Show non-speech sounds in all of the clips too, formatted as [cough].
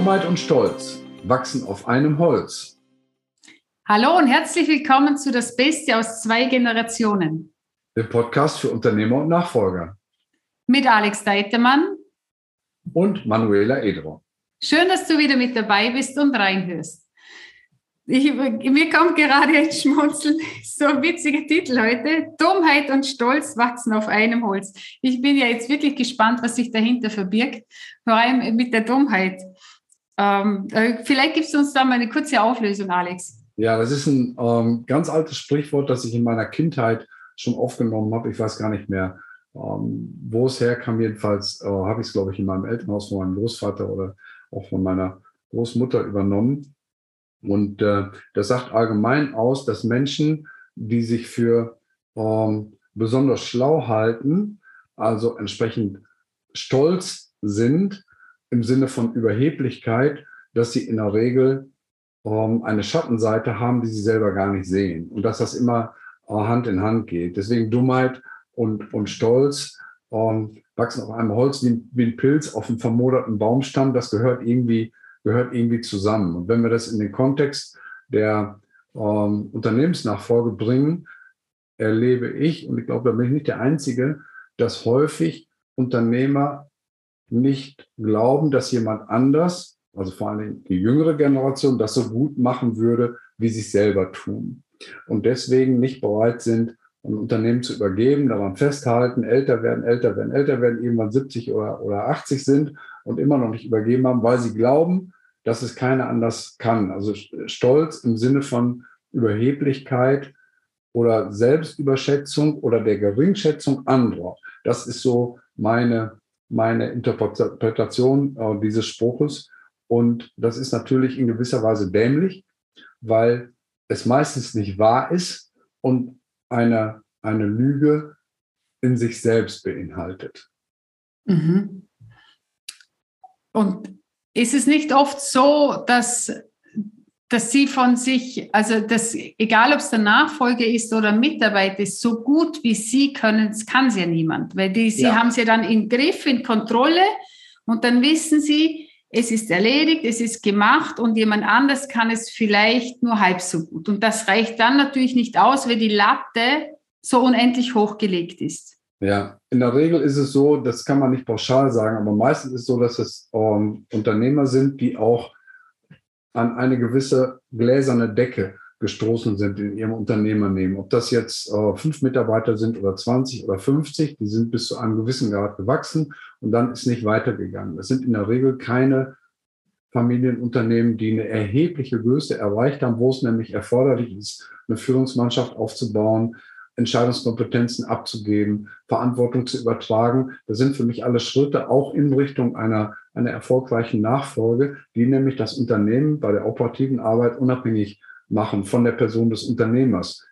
Dummheit und Stolz wachsen auf einem Holz. Hallo und herzlich willkommen zu Das Beste aus zwei Generationen. Der Podcast für Unternehmer und Nachfolger. Mit Alex Deitemann und Manuela Edro. Schön, dass du wieder mit dabei bist und reinhörst. Ich, mir kommt gerade ein Schmunzeln. [laughs] So ein witziger Titel heute. Dummheit und Stolz wachsen auf einem Holz. Ich bin ja jetzt wirklich gespannt, was sich dahinter verbirgt. Vor allem mit der Dummheit. Ähm, äh, vielleicht gibst du uns da mal eine kurze Auflösung, Alex. Ja, das ist ein ähm, ganz altes Sprichwort, das ich in meiner Kindheit schon aufgenommen habe. Ich weiß gar nicht mehr, ähm, wo es herkam. Jedenfalls äh, habe ich es, glaube ich, in meinem Elternhaus von meinem Großvater oder auch von meiner Großmutter übernommen. Und äh, das sagt allgemein aus, dass Menschen, die sich für ähm, besonders schlau halten, also entsprechend stolz sind, im Sinne von Überheblichkeit, dass sie in der Regel ähm, eine Schattenseite haben, die sie selber gar nicht sehen. Und dass das immer äh, Hand in Hand geht. Deswegen Dummheit und, und Stolz ähm, wachsen auf einem Holz wie, wie ein Pilz auf einem vermoderten Baumstamm. Das gehört irgendwie, gehört irgendwie zusammen. Und wenn wir das in den Kontext der ähm, Unternehmensnachfolge bringen, erlebe ich, und ich glaube, da bin ich nicht der Einzige, dass häufig Unternehmer nicht glauben, dass jemand anders, also vor allem die jüngere Generation, das so gut machen würde, wie sie es selber tun. Und deswegen nicht bereit sind, ein Unternehmen zu übergeben, daran festhalten, älter werden, älter werden, älter werden, irgendwann 70 oder, oder 80 sind und immer noch nicht übergeben haben, weil sie glauben, dass es keiner anders kann. Also Stolz im Sinne von Überheblichkeit oder Selbstüberschätzung oder der Geringschätzung anderer. Das ist so meine meine Interpretation äh, dieses Spruches. Und das ist natürlich in gewisser Weise dämlich, weil es meistens nicht wahr ist und eine, eine Lüge in sich selbst beinhaltet. Mhm. Und ist es nicht oft so, dass dass sie von sich, also das, egal ob es der Nachfolger ist oder Mitarbeiter ist, so gut wie sie können, das kann es ja niemand, weil die, sie ja. haben es ja dann im Griff, in Kontrolle und dann wissen sie, es ist erledigt, es ist gemacht und jemand anders kann es vielleicht nur halb so gut. Und das reicht dann natürlich nicht aus, weil die Latte so unendlich hochgelegt ist. Ja, in der Regel ist es so, das kann man nicht pauschal sagen, aber meistens ist es so, dass es ähm, Unternehmer sind, die auch an eine gewisse gläserne Decke gestoßen sind in ihrem Unternehmernehmen. Ob das jetzt äh, fünf Mitarbeiter sind oder 20 oder 50, die sind bis zu einem gewissen Grad gewachsen und dann ist nicht weitergegangen. Das sind in der Regel keine Familienunternehmen, die eine erhebliche Größe erreicht haben, wo es nämlich erforderlich ist, eine Führungsmannschaft aufzubauen, Entscheidungskompetenzen abzugeben, Verantwortung zu übertragen. Das sind für mich alle Schritte auch in Richtung einer, einer erfolgreichen Nachfolge, die nämlich das Unternehmen bei der operativen Arbeit unabhängig machen von der Person des Unternehmers.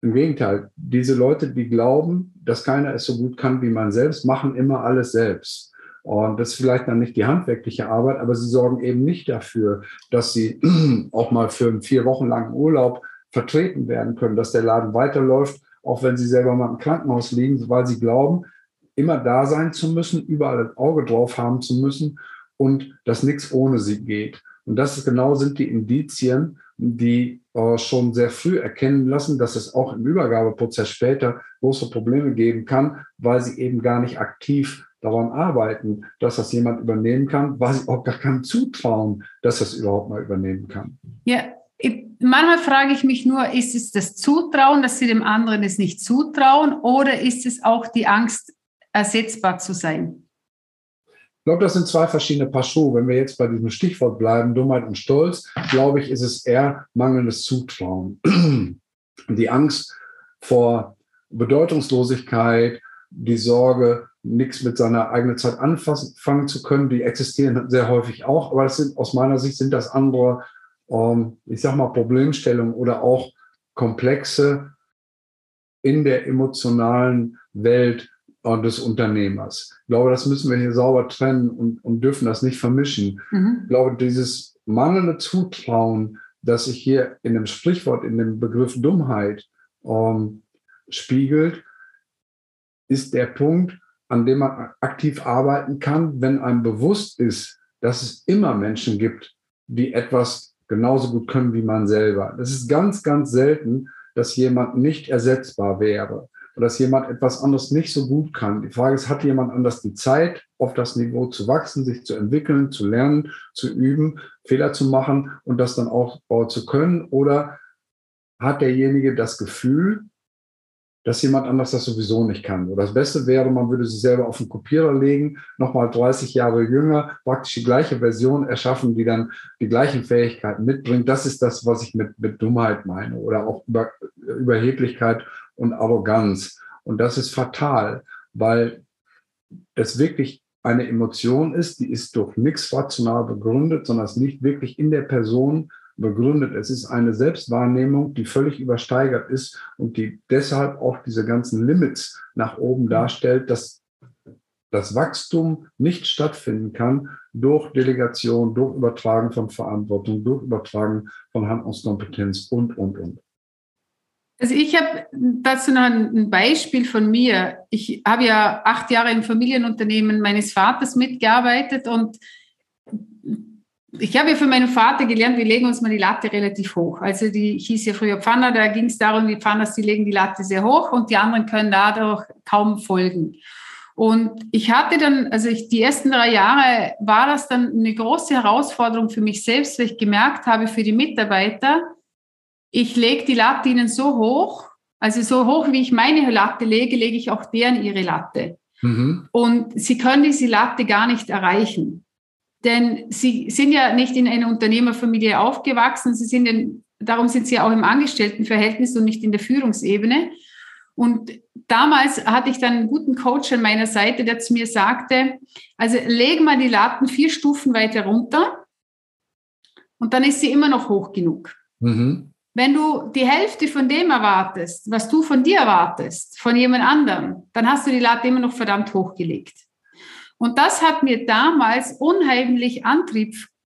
Im Gegenteil, diese Leute, die glauben, dass keiner es so gut kann wie man selbst, machen immer alles selbst. Und das ist vielleicht dann nicht die handwerkliche Arbeit, aber sie sorgen eben nicht dafür, dass sie [clears throat] auch mal für einen vier Wochen langen Urlaub vertreten werden können, dass der Laden weiterläuft, auch wenn sie selber mal im Krankenhaus liegen, weil sie glauben, immer da sein zu müssen, überall das Auge drauf haben zu müssen und dass nichts ohne sie geht. Und das ist genau sind die Indizien, die äh, schon sehr früh erkennen lassen, dass es auch im Übergabeprozess später große Probleme geben kann, weil sie eben gar nicht aktiv daran arbeiten, dass das jemand übernehmen kann, weil sie auch gar keinem zutrauen, dass das überhaupt mal übernehmen kann. Ja, manchmal frage ich mich nur, ist es das Zutrauen, dass sie dem anderen es nicht zutrauen oder ist es auch die Angst, ersetzbar zu sein? Ich glaube, das sind zwei verschiedene Paar Schuhe. Wenn wir jetzt bei diesem Stichwort bleiben, Dummheit und Stolz, glaube ich, ist es eher mangelndes Zutrauen. [clears throat] Die Angst vor Bedeutungslosigkeit, die Sorge, nichts mit seiner eigenen Zeit anfangen zu können, die existieren sehr häufig auch, aber das sind, aus meiner Sicht sind das andere ähm, ich sag mal, Problemstellungen oder auch komplexe in der emotionalen Welt äh, des Unternehmers. Ich glaube, das müssen wir hier sauber trennen und, und dürfen das nicht vermischen. Mhm. Ich glaube, dieses mangelnde Zutrauen, das sich hier in dem Sprichwort, in dem Begriff Dummheit ähm, spiegelt, ist der Punkt, an dem man aktiv arbeiten kann, wenn einem bewusst ist, dass es immer Menschen gibt, die etwas genauso gut können wie man selber. Das ist ganz, ganz selten, dass jemand nicht ersetzbar wäre oder dass jemand etwas anderes nicht so gut kann. Die Frage ist, hat jemand anders die Zeit, auf das Niveau zu wachsen, sich zu entwickeln, zu lernen, zu üben, Fehler zu machen und das dann auch zu können? Oder hat derjenige das Gefühl, dass jemand anders das sowieso nicht kann. Oder das Beste wäre, man würde sich selber auf den Kopierer legen, nochmal 30 Jahre jünger, praktisch die gleiche Version erschaffen, die dann die gleichen Fähigkeiten mitbringt. Das ist das, was ich mit, mit Dummheit meine oder auch Über, Überheblichkeit und Arroganz. Und das ist fatal, weil es wirklich eine Emotion ist, die ist durch nichts rational begründet, sondern es liegt wirklich in der Person begründet. Es ist eine Selbstwahrnehmung, die völlig übersteigert ist und die deshalb auch diese ganzen Limits nach oben darstellt, dass das Wachstum nicht stattfinden kann durch Delegation, durch Übertragen von Verantwortung, durch Übertragen von Handlungskompetenz und, und, und. Also ich habe dazu noch ein Beispiel von mir. Ich habe ja acht Jahre im Familienunternehmen meines Vaters mitgearbeitet und ich habe ja für meinen Vater gelernt, wir legen uns mal die Latte relativ hoch. Also die hieß ja früher Pfanner, da ging es darum, die Pfanners, die legen die Latte sehr hoch und die anderen können dadurch kaum folgen. Und ich hatte dann, also ich, die ersten drei Jahre war das dann eine große Herausforderung für mich selbst, weil ich gemerkt habe, für die Mitarbeiter, ich lege die Latte ihnen so hoch, also so hoch, wie ich meine Latte lege, lege ich auch deren ihre Latte. Mhm. Und sie können diese Latte gar nicht erreichen. Denn sie sind ja nicht in einer Unternehmerfamilie aufgewachsen, sie sind in, darum sind sie auch im Angestelltenverhältnis und nicht in der Führungsebene. Und damals hatte ich dann einen guten Coach an meiner Seite, der zu mir sagte, also leg mal die Latten vier Stufen weiter runter und dann ist sie immer noch hoch genug. Mhm. Wenn du die Hälfte von dem erwartest, was du von dir erwartest, von jemand anderem, dann hast du die Latte immer noch verdammt hochgelegt. Und das hat mir damals unheimlich Antrieb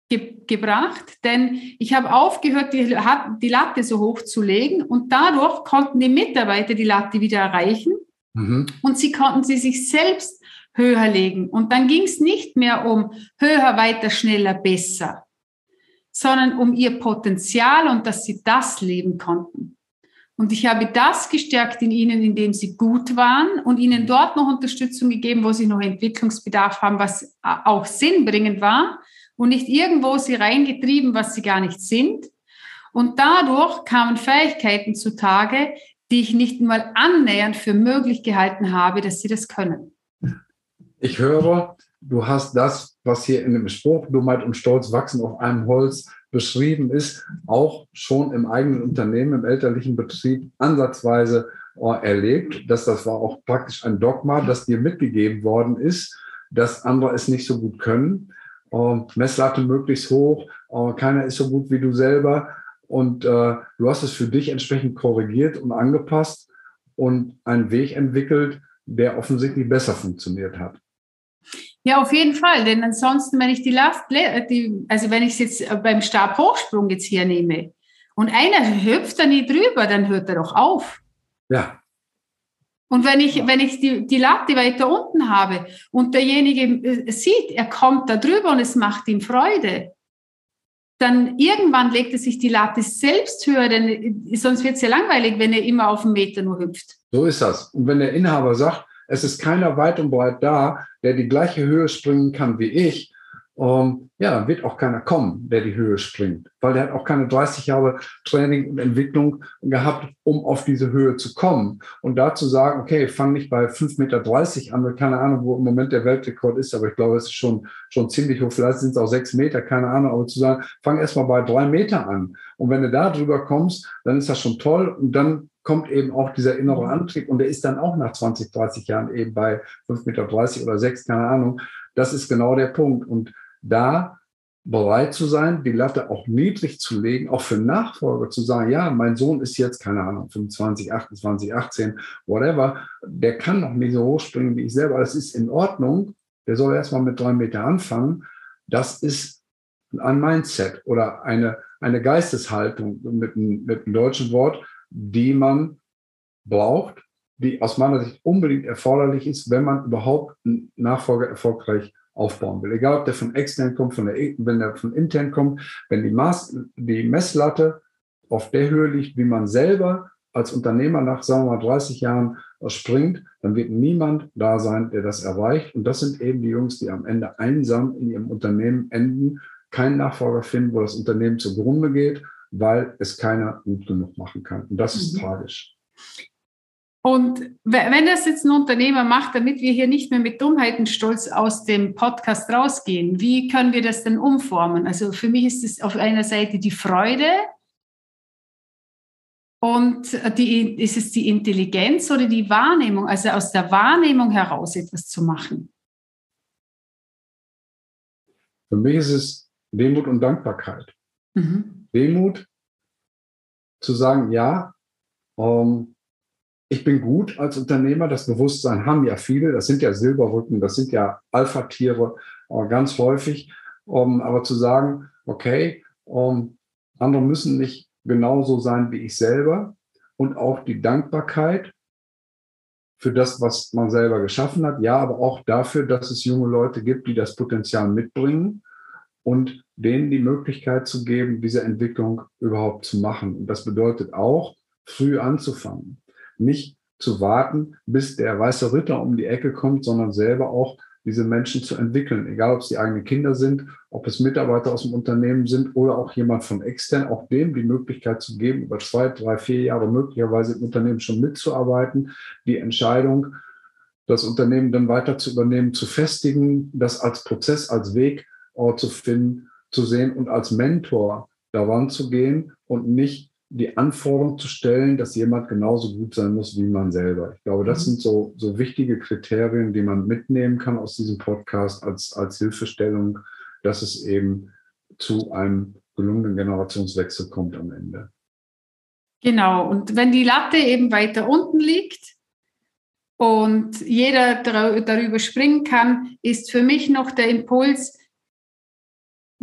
ge gebracht, denn ich habe aufgehört, die, die, Latte so hoch zu legen und dadurch konnten die Mitarbeiter die Latte wieder erreichen mhm. und sie konnten sie sich selbst höher legen. Und dann ging es nicht mehr um höher, weiter, schneller, besser, sondern um ihr Potenzial und dass sie das leben konnten. Und ich habe das gestärkt in ihnen, indem sie gut waren und ihnen dort noch Unterstützung gegeben, wo sie noch Entwicklungsbedarf haben, was auch sinnbringend war und nicht irgendwo sie reingetrieben, was sie gar nicht sind. Und dadurch kamen Fähigkeiten zutage, die ich nicht mal annähernd für möglich gehalten habe, dass sie das können. Ich höre, du hast das, was hier in dem Spruch Dummheit und Stolz wachsen auf einem Holz beschrieben ist, auch schon im eigenen Unternehmen, im elterlichen Betrieb ansatzweise äh, erlebt, dass das war auch praktisch ein Dogma, das dir mitgegeben worden ist, dass andere es nicht so gut können. Äh, Messlatte möglichst hoch, äh, keiner ist so gut wie du selber. Und äh, du hast es für dich entsprechend korrigiert und angepasst und einen Weg entwickelt, der offensichtlich besser funktioniert hat. Ja, auf jeden Fall, denn ansonsten, wenn ich die Last, die, also wenn ich es jetzt beim Stabhochsprung jetzt hier nehme und einer hüpft da nie drüber, dann hört er doch auf. Ja. Und wenn ich, wenn ich die, die Latte weiter unten habe und derjenige äh, sieht, er kommt da drüber und es macht ihm Freude, dann irgendwann legt er sich die Latte selbst höher, denn äh, sonst wird es ja langweilig, wenn er immer auf einen Meter nur hüpft. So ist das. Und wenn der Inhaber sagt, es ist keiner weit und breit da, der die gleiche Höhe springen kann wie ich. Um, ja, dann wird auch keiner kommen, der die Höhe springt, weil der hat auch keine 30 Jahre Training und Entwicklung gehabt, um auf diese Höhe zu kommen. Und da zu sagen, okay, fang nicht bei 5,30 Meter an, keine Ahnung, wo im Moment der Weltrekord ist, aber ich glaube, es ist schon, schon ziemlich hoch, vielleicht sind es auch 6 Meter, keine Ahnung, aber zu sagen, fang erstmal bei 3 Meter an. Und wenn du da drüber kommst, dann ist das schon toll und dann kommt eben auch dieser innere. Antrieb und der ist dann auch nach 20, 30 Jahren eben bei 5,30 Meter oder 6, keine Ahnung. Das ist genau der Punkt. Und da bereit zu sein, die Latte auch niedrig zu legen, auch für Nachfolger zu sagen, ja, mein Sohn ist jetzt, keine Ahnung, 25, 28, 18, whatever, der kann noch nicht so hoch springen wie ich selber, das ist in Ordnung, der soll erstmal mit drei Meter anfangen. Das ist ein Mindset oder eine, eine Geisteshaltung mit, mit einem deutschen Wort, die man braucht, die aus meiner Sicht unbedingt erforderlich ist, wenn man überhaupt einen Nachfolger erfolgreich aufbauen will. Egal, ob der von extern kommt, von der, wenn der von intern kommt, wenn die, Maß, die Messlatte auf der Höhe liegt, wie man selber als Unternehmer nach, sagen wir mal, 30 Jahren springt, dann wird niemand da sein, der das erreicht. Und das sind eben die Jungs, die am Ende einsam in ihrem Unternehmen enden, keinen Nachfolger finden, wo das Unternehmen zugrunde geht, weil es keiner gut genug machen kann. Und das ist mhm. tragisch. Und wenn das jetzt ein Unternehmer macht, damit wir hier nicht mehr mit Dummheitenstolz aus dem Podcast rausgehen, wie können wir das denn umformen? Also für mich ist es auf einer Seite die Freude und die, ist es die Intelligenz oder die Wahrnehmung, also aus der Wahrnehmung heraus etwas zu machen? Für mich ist es Demut und Dankbarkeit. Mhm. Demut zu sagen, ja, ähm, ich bin gut als Unternehmer, das Bewusstsein haben ja viele, das sind ja Silberrücken, das sind ja Alpha-Tiere äh, ganz häufig. Um, aber zu sagen, okay, um, andere müssen nicht genauso sein wie ich selber. Und auch die Dankbarkeit für das, was man selber geschaffen hat, ja, aber auch dafür, dass es junge Leute gibt, die das Potenzial mitbringen und denen die Möglichkeit zu geben, diese Entwicklung überhaupt zu machen. Und das bedeutet auch, früh anzufangen nicht zu warten, bis der weiße Ritter um die Ecke kommt, sondern selber auch diese Menschen zu entwickeln, egal ob es die eigenen Kinder sind, ob es Mitarbeiter aus dem Unternehmen sind oder auch jemand von extern, auch dem die Möglichkeit zu geben, über zwei, drei, vier Jahre möglicherweise im Unternehmen schon mitzuarbeiten, die Entscheidung, das Unternehmen dann weiter zu übernehmen, zu festigen, das als Prozess, als Weg äh, zu finden, zu sehen und als Mentor daran zu gehen und nicht die Anforderung zu stellen, dass jemand genauso gut sein muss wie man selber. Ich glaube, das mhm. sind so, so wichtige Kriterien, die man mitnehmen kann aus diesem Podcast als, als Hilfestellung, dass es eben zu einem gelungenen Generationswechsel kommt am Ende. Genau, und wenn die Latte eben weiter unten liegt und jeder darüber springen kann, ist für mich noch der Impuls,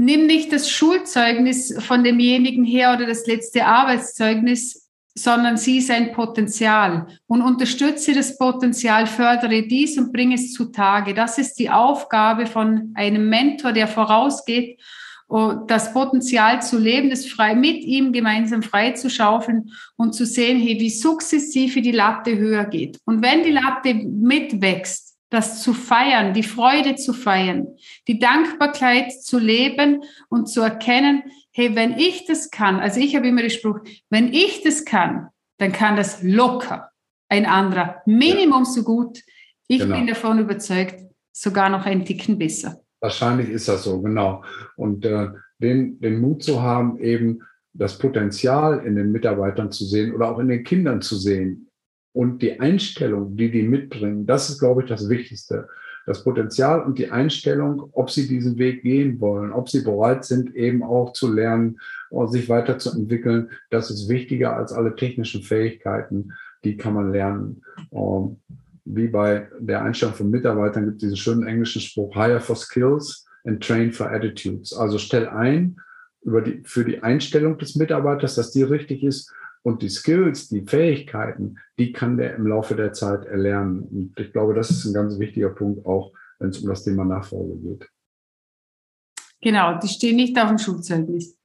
nimm nicht das Schulzeugnis von demjenigen her oder das letzte Arbeitszeugnis, sondern sieh sein Potenzial und unterstütze das Potenzial, fördere dies und bring es zutage. Das ist die Aufgabe von einem Mentor, der vorausgeht, das Potenzial zu leben, das frei mit ihm gemeinsam frei zu schaufeln und zu sehen, hey, wie sukzessive die Latte höher geht. Und wenn die Latte mitwächst, das zu feiern, die Freude zu feiern, die Dankbarkeit zu leben und zu erkennen, hey, wenn ich das kann, also ich habe immer den Spruch, wenn ich das kann, dann kann das locker ein anderer, Minimum ja. so gut. Ich genau. bin davon überzeugt, sogar noch ein Ticken besser. Wahrscheinlich ist das so, genau. Und äh, den, den Mut zu haben, eben das Potenzial in den Mitarbeitern zu sehen oder auch in den Kindern zu sehen, und die Einstellung, die die mitbringen, das ist, glaube ich, das Wichtigste. Das Potenzial und die Einstellung, ob sie diesen Weg gehen wollen, ob sie bereit sind, eben auch zu lernen und sich weiterzuentwickeln, das ist wichtiger als alle technischen Fähigkeiten, die kann man lernen. Ähm, wie bei der Einstellung von Mitarbeitern gibt es diesen schönen englischen Spruch, hire for skills and train for attitudes. Also stell ein über die, für die Einstellung des Mitarbeiters, dass die richtig ist und die Skills, die Fähigkeiten, die kann der im Laufe der Zeit erlernen. Und ich glaube, das ist ein ganz wichtiger Punkt, auch wenn es um das Thema Nachfolge geht. Genau, die stehen nicht auf dem Schulzeugnis.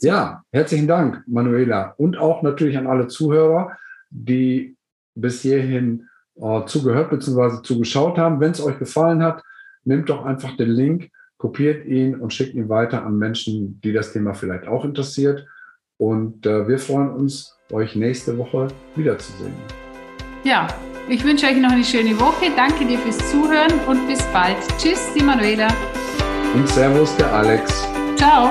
Ja, herzlichen Dank, Manuela. Und auch natürlich an alle Zuhörer, die bis hierhin äh, zugehört bzw. zugeschaut haben. Wenn es euch gefallen hat, nehmt doch einfach den Link, kopiert ihn und schickt ihn weiter an Menschen, die das Thema vielleicht auch interessiert. Und äh, wir freuen uns, euch nächste Woche wiederzusehen. Ja, ich wünsche euch noch eine schöne Woche. Danke dir fürs Zuhören und bis bald. Tschüss, die Manuela. Und Servus, der Alex. Ciao.